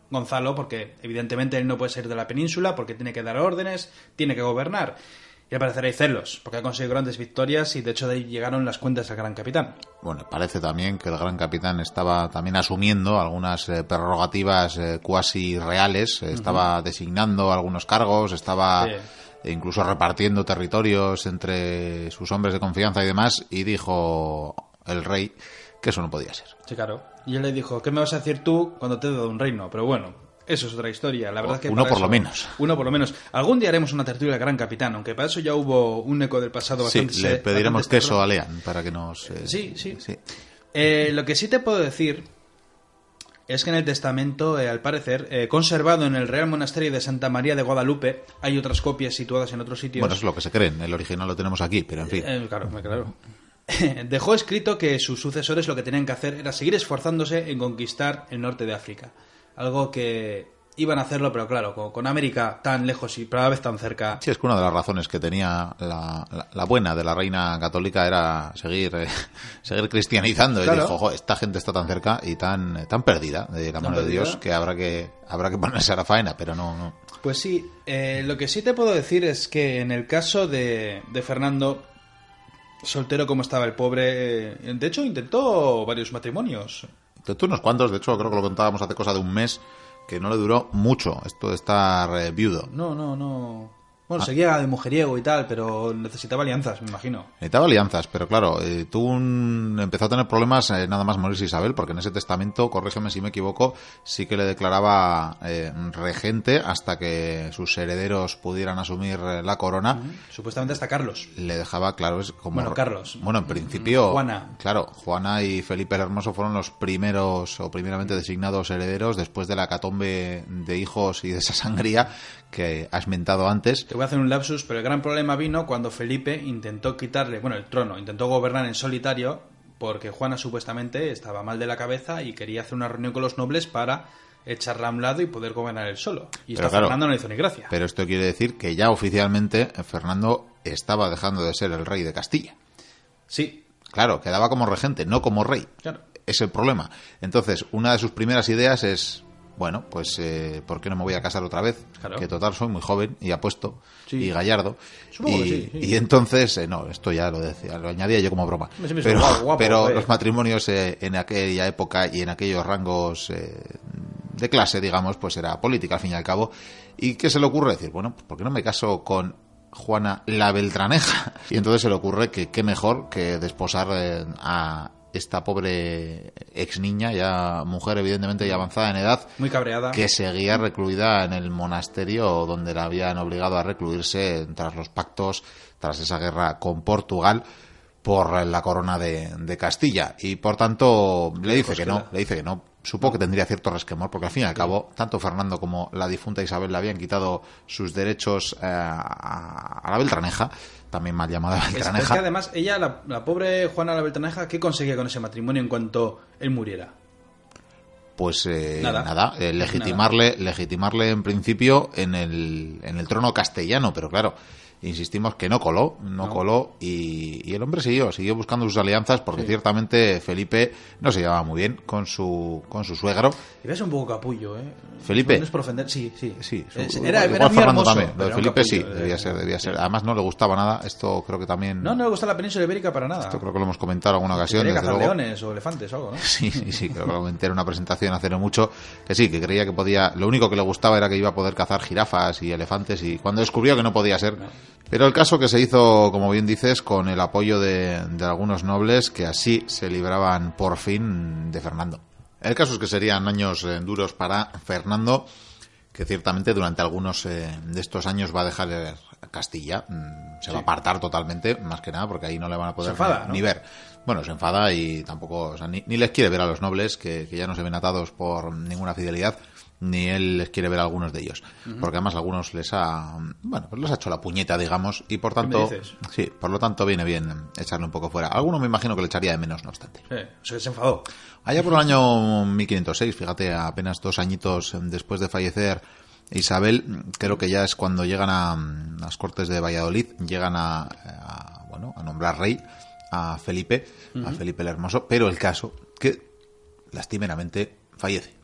Gonzalo porque evidentemente él no puede salir de la península porque tiene que dar órdenes, tiene que gobernar. Y al parecer hay celos, porque ha conseguido grandes victorias y de hecho de ahí llegaron las cuentas al gran capitán. Bueno, parece también que el gran capitán estaba también asumiendo algunas eh, prerrogativas eh, cuasi reales, eh, estaba designando algunos cargos, estaba Sí. incluso repartiendo territorios entre sus hombres de confianza y demás, y dijo el rey que eso no podía ser. Sí, claro. Y él le dijo, ¿qué me vas a decir tú cuando te he dado un reino? Pero bueno, eso es otra historia. La verdad es que Uno por lo menos. Uno por lo menos. Algún día haremos una tertulia Gran Capitán, aunque para eso ya hubo un eco del pasado Sí, bastante... le pediremos queso a Lean para que nos... eh, Sí, sí. sí. Eh, lo que sí te puedo decir es que en el testamento, eh, al parecer, eh, conservado en el Real Monasterio de Santa María de Guadalupe, hay otras copias situadas en otros sitios. Bueno, es lo que se creen, el original lo tenemos aquí, pero en fin. Eh, claro, claro. Dejó escrito que sus sucesores lo que tenían que hacer era seguir esforzándose en conquistar el norte de África. Algo que iban a hacerlo, pero claro, con, con América tan lejos y cada vez tan cerca. Sí, es que una de las razones que tenía la, la- la buena de la reina católica era seguir, eh, seguir cristianizando. Claro. Y dijo, "Jo, esta gente está tan cerca y tan, tan perdida de la mano de. Dios que habrá que habrá que ponerse a la faena, pero no, no. Pues sí, eh, lo que sí te puedo decir es que en el caso de, de Fernando, soltero como estaba el pobre, eh, de hecho intentó varios matrimonios. Tú unos cuantos, de hecho creo que lo contábamos hace cosa de un mes, que no le duró mucho esto de estar eh, viudo. No, no, no. Bueno, seguía de mujeriego y tal, pero necesitaba alianzas, me imagino. Necesitaba alianzas, pero claro, eh, tuvo un- empezó a tener problemas eh, nada más morirse Isabel, porque en ese testamento, corrígeme si me equivoco, sí que le declaraba eh, regente hasta que sus herederos pudieran asumir eh, la corona. Supuestamente hasta Carlos. Le dejaba, claro, es como... Bueno, Carlos. Bueno, en principio... Juana. Claro, Juana y Felipe el Hermoso fueron los primeros o primeramente designados herederos después de la catombe de hijos y de esa sangría que has mentado antes. Voy a hacer un lapsus, pero el gran problema vino cuando Felipe intentó quitarle, bueno, el trono, intentó gobernar en solitario porque Juana supuestamente estaba mal de la cabeza y quería hacer una reunión con los nobles para echarla a un lado y poder gobernar él solo. Y claro, Fernando no le hizo ni gracia. Pero esto quiere decir que ya oficialmente Fernando estaba dejando de ser el rey de Castilla. Sí, Claro, quedaba como regente, no como rey. claro. Es el problema. Entonces, una de sus primeras ideas es, bueno, pues, eh, ¿por qué no me voy a casar otra vez? Claro. Que total soy muy joven y apuesto Sí. y gallardo. Supongo y, que sí, sí. y entonces, eh, no, esto ya lo decía, lo añadía yo como broma. Me- Pero, guapo, guapo, pero eh. los matrimonios eh, en aquella época y en aquellos rangos eh, de clase, digamos, pues era política al fin y al cabo. ¿Y qué se le ocurre? Decir, bueno, pues ¿por qué no me caso con Juana la Beltraneja? Y entonces se le ocurre que qué mejor que desposar eh, a esta pobre ex niña, ya mujer evidentemente ya avanzada en edad, Muy cabreada. que seguía recluida en el monasterio donde la habían obligado a recluirse tras los pactos, tras esa guerra con Portugal por la corona de, de Castilla. Y por tanto le dice que no, le dice que no. Supo que tendría cierto resquemor, porque al fin y al cabo, tanto Fernando como la difunta Isabel le habían quitado sus derechos eh, a, la Beltraneja, también mal llamada Es- Es, Beltraneja. que además, ella, la, la pobre Juana la Beltraneja, ¿qué conseguía con ese matrimonio en cuanto él muriera? pues eh, Nada. nada, eh, legitimarle, legitimarle en principio en el, en el trono castellano, pero claro, insistimos que no coló, no, No. coló y, y el hombre siguió, siguió buscando sus alianzas porque ciertamente Felipe no se llevaba muy bien con su, con su suegro. Y ves un poco capullo, ¿eh? ¿Felipe? No es por ofender, sí, sí. Sí, su- Es- era, igual era muy hermoso. también. Lo de Felipe sí, capullo, debía eh, ser, debía ser. Además no le gustaba nada, esto creo que también... No, no le gusta la península ibérica para nada. Esto creo que lo hemos comentado en alguna ocasión, desde luego. leones o elefantes o algo, ¿no? Sí, sí, sí, creo que lo comenté en una presentación hace no mucho, que sí, que creía que podía, lo único que le gustaba era que iba a poder cazar jirafas y elefantes y cuando descubrió que no podía ser. Pero el caso que se hizo, como bien dices, con el apoyo de, de algunos nobles que así se libraban por fin de Fernando. El caso es que serían años eh, duros para Fernando, que ciertamente durante algunos eh, de estos años va a dejar eh, Castilla, mm, se va a apartar totalmente, más que nada, porque ahí no le van a poder enfada, ni- ver. Bueno, se enfada y tampoco, o sea, ni, ni les quiere ver a los nobles, que, que ya no se ven atados por ninguna fidelidad, ni él les quiere ver a algunos de ellos. Porque además algunos les ha, bueno, pues les ha hecho la puñeta, digamos, y por me tanto, dices? sí, por lo tanto viene bien echarle un poco fuera. Alguno me imagino que le echaría de menos, no obstante. Se enfadó. Allá por el año 1506, fíjate, apenas dos añitos después de fallecer Isabel, creo que ya es cuando llegan a las Cortes de Valladolid, llegan a, a, bueno, a nombrar rey a Felipe, a Felipe el Hermoso, pero el caso que lastimeramente fallece.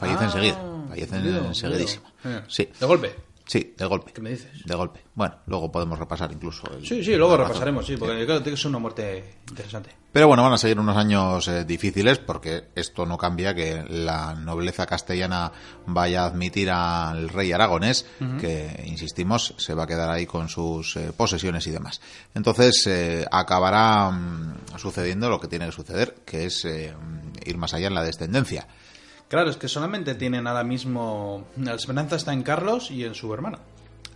Fallece Ah, enseguida, fallece enseguidísimo. Eh, Sí, De golpe. sí, de golpe. ¿Qué me dices? De golpe. Bueno, luego podemos repasar incluso. el- Sí, sí, luego repasaremos, sí, porque creo que es una muerte interesante. Pero bueno, van a seguir unos años eh, difíciles porque esto no cambia que la nobleza castellana vaya a admitir al rey aragonés, que, insistimos, se va a quedar ahí con sus eh, posesiones y demás. Entonces eh, acabará mm, sucediendo lo que tiene que suceder, que es eh, ir más allá en la descendencia. Claro, es que solamente tienen ahora mismo. La esperanza está en Carlos y en su hermano.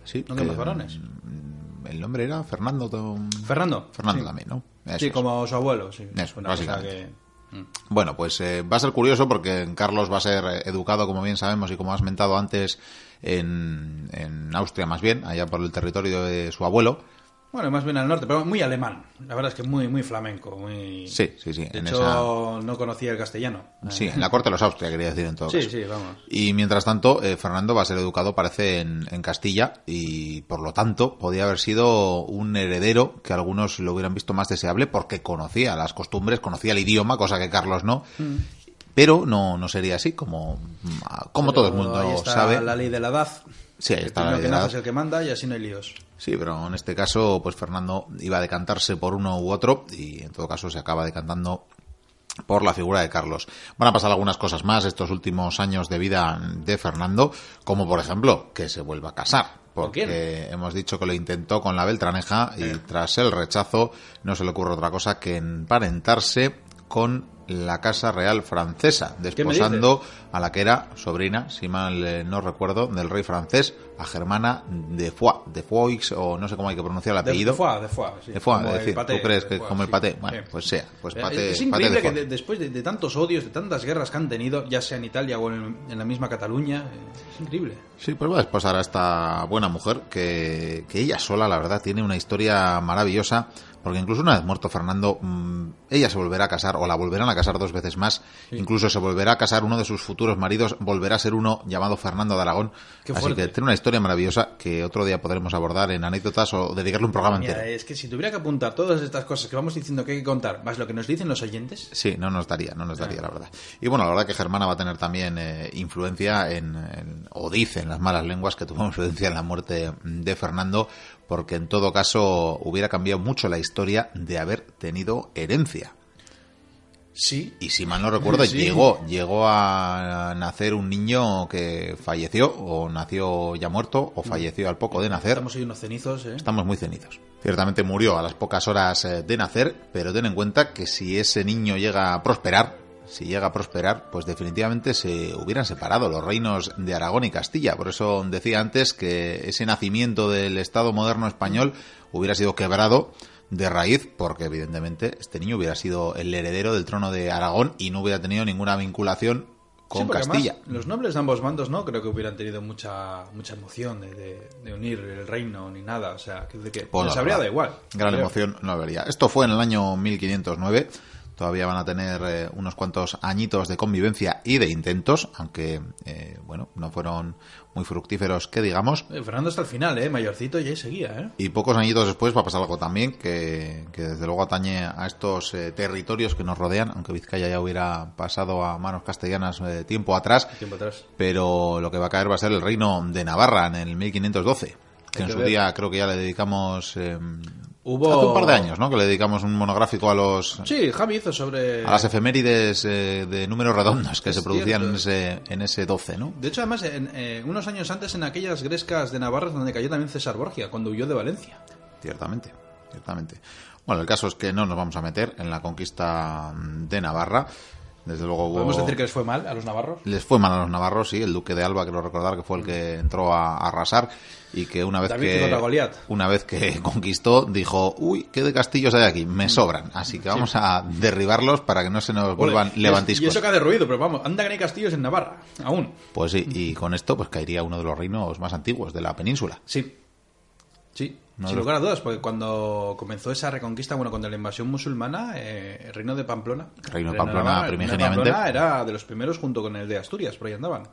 Sí, No que, más varones. mm, El nombre era Fernando. Tom- Fernando. Fernando sí. también, ¿no? Eso Sí, es. como su abuelo, sí. Eso, Una cosa básicamente. que- Mm. Bueno, pues eh, va a ser curioso porque Carlos va a ser eh, educado, como bien sabemos y como has mentado antes, en, en Austria más bien, allá por el territorio de su abuelo. Bueno, más bien al norte, pero muy alemán. La verdad es que muy, muy flamenco. Muy... Sí, sí, sí. De en hecho, esa- no conocía el castellano. Sí, en la corte de los Austria, quería decir en todo Sí, caso. sí, vamos. Y mientras tanto, eh, Fernando va a ser educado, parece, en, en Castilla y por lo tanto podía haber sido un heredero que algunos lo hubieran visto más deseable porque conocía las costumbres, conocía el idioma, cosa que Carlos no. Pero no, no sería así, como, como todo el mundo ahí está sabe. la ley de la edad. Sí, ahí El está la ley que nace es el que manda y así no hay líos. Sí, pero en este caso, pues Fernando iba a decantarse por uno u otro y en todo caso se acaba decantando por la figura de Carlos. Van a pasar algunas cosas más estos últimos años de vida de Fernando, como por ejemplo que se vuelva a casar. Porque hemos dicho que lo intentó con la Beltraneja y tras el rechazo no se le ocurre otra cosa que emparentarse con la Casa Real Francesa, desposando a la que era sobrina, si mal eh, no recuerdo, del rey francés, a Germana de Foix, de Foix, o no sé cómo hay que pronunciar el apellido. De foie, de foie, sí. De Como es decir, paté, ¿tú crees que como el sí. paté? Bueno, Sí. pues sea, pues Eh, paté, es paté increíble de que después de, de tantos odios, de tantas guerras que han tenido, ya sea en Italia o en, en la misma Cataluña, eh, es increíble. Sí, pues va a desposar a esta buena mujer que, que ella sola, la verdad, tiene una historia maravillosa. Porque incluso una vez muerto Fernando, mm, ella se volverá a casar o la volverán a casar dos veces más. Incluso se volverá a casar uno de sus futuros maridos, volverá a ser uno llamado Fernando de Aragón. Qué Así fuerte. que tiene una historia maravillosa que otro día podremos abordar en anécdotas o dedicarle un programa Mira, entero. es que si tuviera que apuntar todas estas cosas que vamos diciendo que hay que contar, más lo que nos dicen los oyentes, Sí, no nos daría, no nos daría, la verdad. Y bueno, la verdad que Germana va a tener también eh, influencia en, en- o dicen las malas lenguas que tuvo influencia en la muerte de Fernando, porque en todo caso hubiera cambiado mucho la historia de haber tenido herencia. sí. Y si mal no recuerdo, Sí. llegó, llegó a nacer un niño que falleció, o nació ya muerto, o falleció al poco de nacer. Estamos hoy unos cenizos, ¿eh? Estamos muy cenizos. Ciertamente murió a las pocas horas eh, de nacer, pero ten en cuenta que si ese niño llega a prosperar, si llega a prosperar, pues definitivamente se hubieran separado los reinos de Aragón y Castilla. Por eso decía antes que ese nacimiento del Estado moderno español hubiera sido quebrado de raíz, porque evidentemente este niño hubiera sido el heredero del trono de Aragón y no hubiera tenido ninguna vinculación con Sí, Castilla. además, los nobles de ambos bandos no creo que hubieran tenido mucha mucha emoción de, de- de unir el reino ni nada. O sea, que, de que Pues les habría da igual. Gran creo. emoción no habría. Esto fue en el año 1509. Todavía van a tener eh, unos cuantos añitos de convivencia y de intentos, aunque, eh, bueno, no fueron muy fructíferos, que digamos. Eh, Fernando hasta el final, ¿eh? Mayorcito y ahí seguía, ¿eh? Y pocos añitos después va a pasar algo también que, que desde luego atañe a estos eh, territorios que nos rodean, aunque Vizcaya ya hubiera pasado a manos castellanas tiempo atrás. Tiempo atrás. Pero lo que va a caer va a ser el reino de Navarra en el 1512, que Hay en que su ver. día creo que ya le dedicamos... Hubo- Hace un par de años, ¿no? Que le dedicamos un monográfico a los Sí, Javi hizo sobre... a las efemérides eh, de números redondos que Es se producían en ese, en ese 12, ¿no? De hecho, además, en, eh, unos años antes en aquellas grescas de Navarra donde cayó también César Borgia, cuando huyó de Valencia. Ciertamente, ciertamente. Bueno, el caso es que no nos vamos a meter en la conquista mm, de Navarra. Desde luego hubo- ¿Podemos decir que les fue mal a los navarros? les fue mal a los navarros, sí, el duque de Alba, quiero recordar que fue el que entró a, a arrasar y que una vez David que una vez que conquistó dijo, uy, qué de castillos hay aquí, me sobran, así que vamos a derribarlos para que no se nos vuelvan Ole, levantiscos. Y eso que ruido, pero vamos, anda que hay castillos en Navarra, aún. Pues sí, y con esto pues caería uno de los reinos más antiguos de la península. Sí. Sí, No sin lugar a dudas, porque cuando comenzó esa reconquista, bueno, cuando la invasión musulmana, eh, el reino de Pamplona. Reino de Pamplona, primigeniamente. Pamplona era de los primeros junto con el de Asturias, por ahí andaban.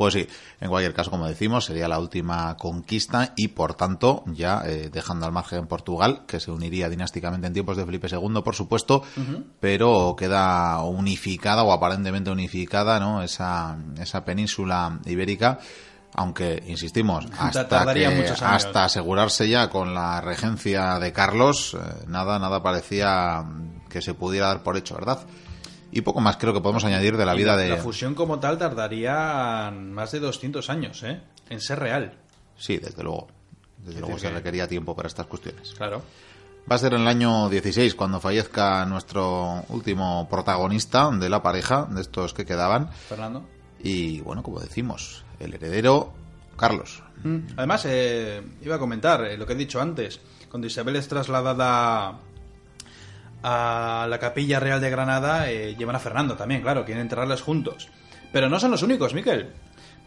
Pues sí, en cualquier caso, como decimos, sería la última conquista y, por tanto, ya eh, dejando al margen Portugal, que se uniría dinásticamente en tiempos de Felipe II, por supuesto, pero queda unificada o aparentemente unificada, ¿no? Esa, esa península ibérica. Aunque, insistimos, hasta, que- asegurarse ya con la regencia de Carlos, eh, nada, nada parecía mm, que se pudiera dar por hecho, ¿verdad? Y poco más creo que podemos añadir de la Y vida de... La fusión como tal tardaría más de 200 años, ¿eh? En ser real. Sí, desde luego. Desde luego se que- requería tiempo para estas cuestiones. Claro. Va a ser en el año 16 cuando fallezca nuestro último protagonista de la pareja, de estos que quedaban. Fernando. Y bueno, como decimos, el heredero, Carlos. Además, eh, iba a comentar eh, lo que he dicho antes. Cuando Isabel es trasladada a la capilla real de Granada, eh, llevan a Fernando también, claro, quieren enterrarles juntos. Pero no son los únicos, Miquel.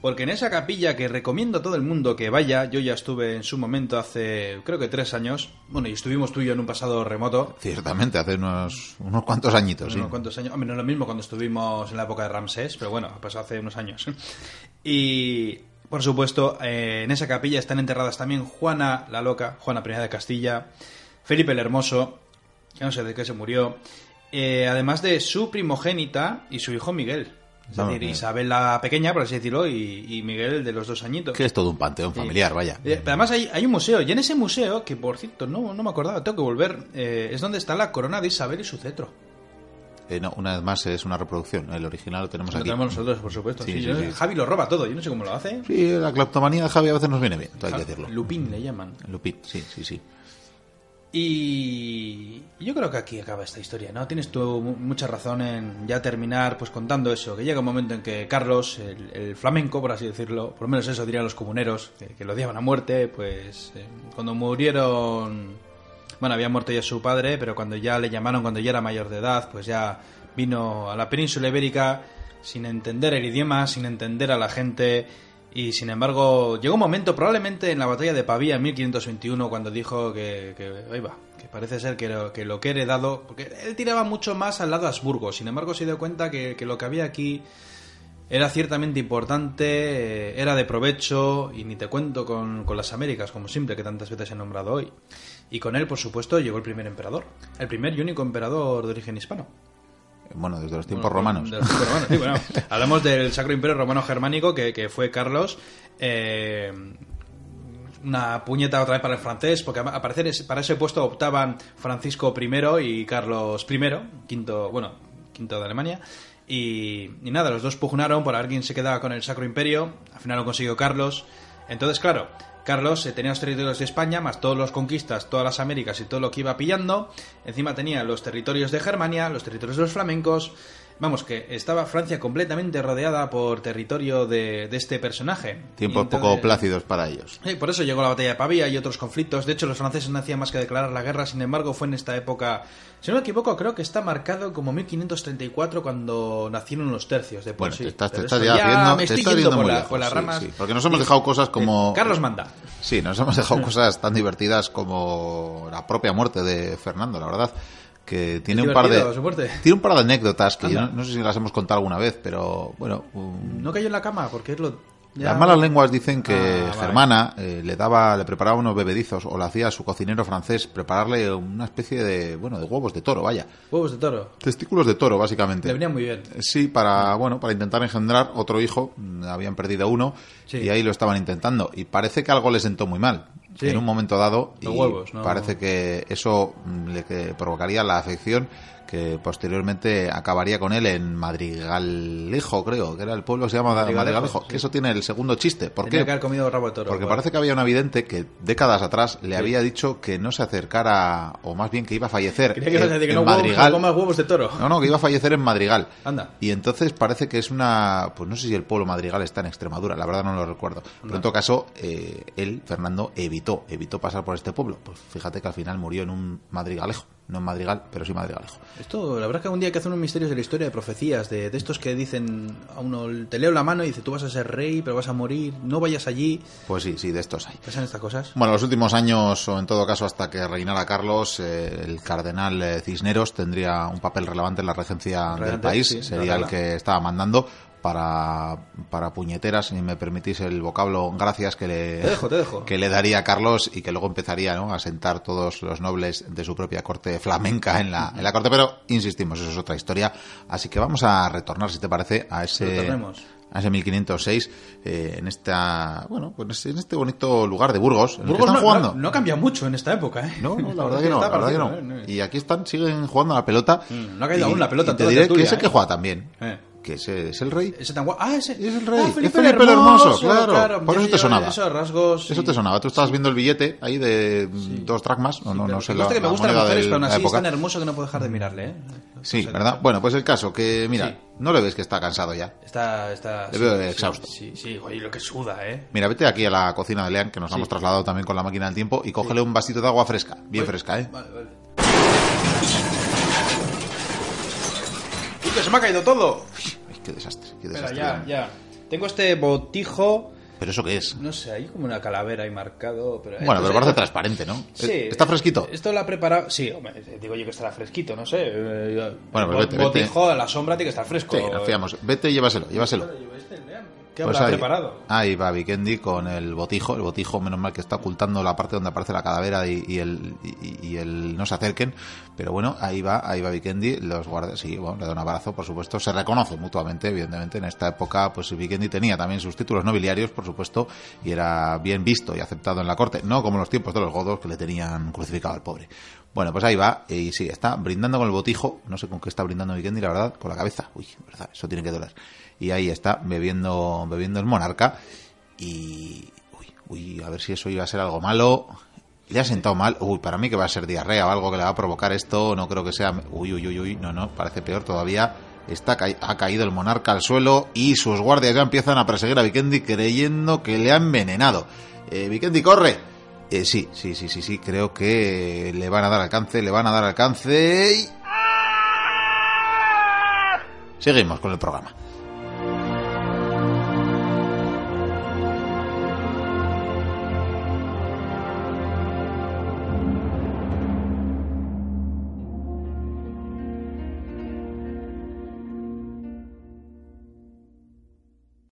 Porque en esa capilla que recomiendo a todo el mundo que vaya, yo ya estuve en su momento hace creo que tres años, bueno, y estuvimos tú y yo en un pasado remoto. Ciertamente, hace unos, unos cuantos añitos, Unos sí. cuantos años, hombre, no es lo mismo cuando estuvimos en la época de Ramsés, pero bueno, pues hace unos años. Y, por supuesto, eh, en esa capilla están enterradas también Juana la Loca, Juana I de Castilla, Felipe el Hermoso, que no sé de qué se murió, eh, además de su primogénita y su hijo Miguel. Es Vamos, decir, eh. Isabel la pequeña, por así decirlo, y, y Miguel el de los dos añitos. Que es todo un panteón familiar, vaya. Eh, pero además hay, hay un museo, y en ese museo, que por cierto no, no me acordaba, tengo que volver, eh, es donde está la corona de Isabel y su cetro. Eh, no, una vez más es una reproducción. El original lo tenemos Lo aquí. tenemos nosotros, por supuesto. Sí, sí, sí, yo- sí. Javi lo roba todo, yo no sé cómo lo hace. Sí, la cleptomanía de Javi a veces nos viene bien, todo hay que decirlo. Lupín le llaman. Lupin, sí, sí, sí. Y yo creo que aquí acaba esta historia, ¿no? Tienes tú mu- mucha razón en ya terminar pues contando eso, que llega un momento en que Carlos, el, el flamenco, por así decirlo, por lo menos eso dirían los comuneros, que, que lo odiaban a muerte, pues eh, cuando murieron, bueno, había muerto ya su padre, pero cuando ya le llamaron, cuando ya era mayor de edad, pues ya vino a la península ibérica sin entender el idioma, sin entender a la gente y sin embargo, llegó un momento, probablemente en la batalla de Pavía en 1521, cuando dijo que, que, ahí va, que parece ser que lo, que lo que porque él tiraba mucho más al lado de Habsburgo, sin embargo se dio cuenta que, que lo que había aquí era ciertamente importante, eh, era de provecho, y ni te cuento con, con las Américas, como siempre, que tantas veces he nombrado hoy. Y con él, por supuesto, llegó el primer emperador, el primer y único emperador de origen hispano. Bueno, desde los tiempos Bueno, romanos. de los tiempos romanos, sí, bueno. hablamos del Sacro Imperio Romano Germánico, que, que fue Carlos. eh, una puñeta otra vez para el francés, porque a parecer para ese puesto optaban Francisco I y Carlos I, quinto, bueno, quinto de Alemania. Y, y nada, los dos pugnaron por a ver quién se quedaba con el Sacro Imperio. Al final lo consiguió Carlos. Entonces, claro, Carlos eh, tenía los territorios de España, más todos los conquistas, todas las Américas y todo lo que iba pillando. Encima tenía los territorios de Germania, los territorios de los flamencos. Vamos, que estaba Francia completamente rodeada por territorio de, de este personaje. Tiempos entonces- poco plácidos para ellos. Sí, por eso llegó la batalla de Pavía y otros conflictos. De hecho, los franceses no hacían más que declarar la guerra. Sin embargo, fue en esta época, si no me equivoco, creo que está marcado como 1534 cuando nacieron los tercios de Bueno, sí. te estás, te estás ya yendo, me te estoy estás yendo por, muy la- lejos, por las sí, ramas. porque nos hemos dejado cosas eh, como... Carlos manda. Sí, nos hemos dejado cosas tan divertidas como la propia muerte de Fernando, la verdad. Que tiene un par de... Tiene un par de anécdotas que yo no, no sé si las hemos contado alguna vez, pero bueno... um, No cayó en la cama porque es lo. ya- Las malas lenguas dicen que Ah, vale. Germana eh, le daba, le preparaba unos bebedizos o le hacía a su cocinero francés prepararle una especie de, bueno, de huevos de toro, vaya. Huevos de toro. Testículos de toro, básicamente. Le venía muy bien. Sí, para, bueno, para intentar engendrar otro hijo. Mm, Habían perdido uno Sí. y ahí lo estaban intentando. Y parece que algo le sentó muy mal Sí. en un momento dado. Y Los huevos, ¿no? parece que eso mm, le que provocaría la afección que posteriormente acabaría con él en Madrigalejo, creo, que era el pueblo que se llama Madrigalejo, Madrigalejo. sí. Que eso tiene el segundo chiste. ¿Por Tenía qué? que haber comido rabo de toro. Porque bueno. parece que había una vidente que décadas atrás le había dicho que no se acercara, o más bien que iba a fallecer Creía que en, decir que en no, huevos, Madrigal. no comas huevos de toro. No, no, que iba a fallecer en Madrigal. Anda. Y entonces parece que es una. Pues no sé si el pueblo Madrigal está en Extremadura, la verdad no lo recuerdo. Pero en todo caso, eh, él, Fernando, evitó, evitó pasar por este pueblo. Pues fíjate que al final murió en un Madrigalejo. No en Madrigal, pero sí Madrigalejo. Esto, la verdad es que algún día hay que hacer unos misterios de la historia de profecías, de, de estos que dicen a uno, te leo la mano y dice, tú vas a ser rey, pero vas a morir, no vayas allí. Pues sí, sí, de estos hay. ¿Pasan estas cosas? Bueno, los últimos años, o en todo caso hasta que reinara Carlos, eh, el cardenal eh, Cisneros tendría un papel relevante en la regencia del Relevante, país. sí, Sería el que estaba mandando para, para puñeteras, si me permitís el vocablo, gracias que le, Te dejo, te dejo. que le daría a Carlos y que luego empezaría ¿no? a sentar todos los nobles de su propia corte flamenca en la, en la corte. Pero, insistimos, eso es otra historia. Así que vamos a retornar, si te parece, a ese Retornemos. a ese 1506 eh, en esta bueno pues en este bonito lugar de Burgos en el que Burgos están no, jugando no, no cambia mucho en esta época, ¿eh? no, no, la verdad que no, la verdad que no. ¿eh? Y aquí están, siguen jugando a la pelota. Mm, no ha caído Y- aún la pelota y te diré que es el que ¿eh? juega también. Eh. Que ese es el rey. Ese tan. Ah, ese. Es el rey, Ah, es Felipe, Felipe el Hermoso, Hermoso, claro. Por eso te sonaba. Esos rasgos. Eso te sonaba. Tú estabas viendo el billete ahí de dos dracmas. No, no, Pero no sé la, que me gustan las mujeres, pero aún así es tan hermoso que no puedo dejar de mirarle, ¿eh? Sí, O sea, ¿verdad? Bueno, pues el caso que, mira, Sí. no le ves que está cansado ya. Está, está. Le veo exhausto. Sí, sí, oye, lo que suda, ¿eh? Mira, vete aquí a la cocina de Lean, que nos Sí. hemos trasladado también con la máquina del tiempo, y cógele un vasito de agua fresca, bien fresca, ¿eh? Vale, vale. Que se me ha caído todo! Ay, qué desastre, qué Espera, desastre. ya, ya. Tengo este botijo. ¿Pero eso qué es? No sé, hay como una calavera ahí marcado. Pero, Bueno, pero Entonces, parece esto- transparente, ¿no? Sí. ¿Está fresquito? Esto lo ha preparado. Sí, hombre, digo yo que estará fresquito, no sé. Eh, Bueno, el vete, vete. botijo a la sombra tiene que estar fresco. Sí, nos fiamos. Vete y llévaselo, llévaselo. ¿Qué Pues habrá ahí, preparado? ahí va Vikendi con el botijo. El botijo, menos mal que está ocultando la parte donde aparece la calavera y, y el, y, y el no se acerquen. Pero bueno, ahí va, ahí va Vikendi. Los guardias, sí, bueno, le da un abrazo, por supuesto. Se reconoce mutuamente, evidentemente. En esta época, pues Vikendi tenía también sus títulos nobiliarios, por supuesto, y era bien visto y aceptado en la corte. No como en los tiempos de los godos que le tenían crucificado al pobre. Bueno, pues ahí va, y sí, está brindando con el botijo, no sé con qué está brindando Vikendi, la verdad, con la cabeza. Uy, verdad, eso tiene que doler. Y ahí está, bebiendo, bebiendo el monarca, y... Uy, uy, a ver si eso iba a ser algo malo. Le ha sentado mal. Uy, para mí que va a ser diarrea o algo que le va a provocar esto, no creo que sea... Uy, uy, uy, uy, no, no, parece peor todavía. Está, ca- ha caído el monarca al suelo y sus guardias ya empiezan a perseguir a Vikendi creyendo que le ha envenenado. Eh, Vikendi, corre. Eh, sí, sí, sí, sí, sí, creo que le van a dar alcance, le van a dar alcance y... Seguimos con el programa.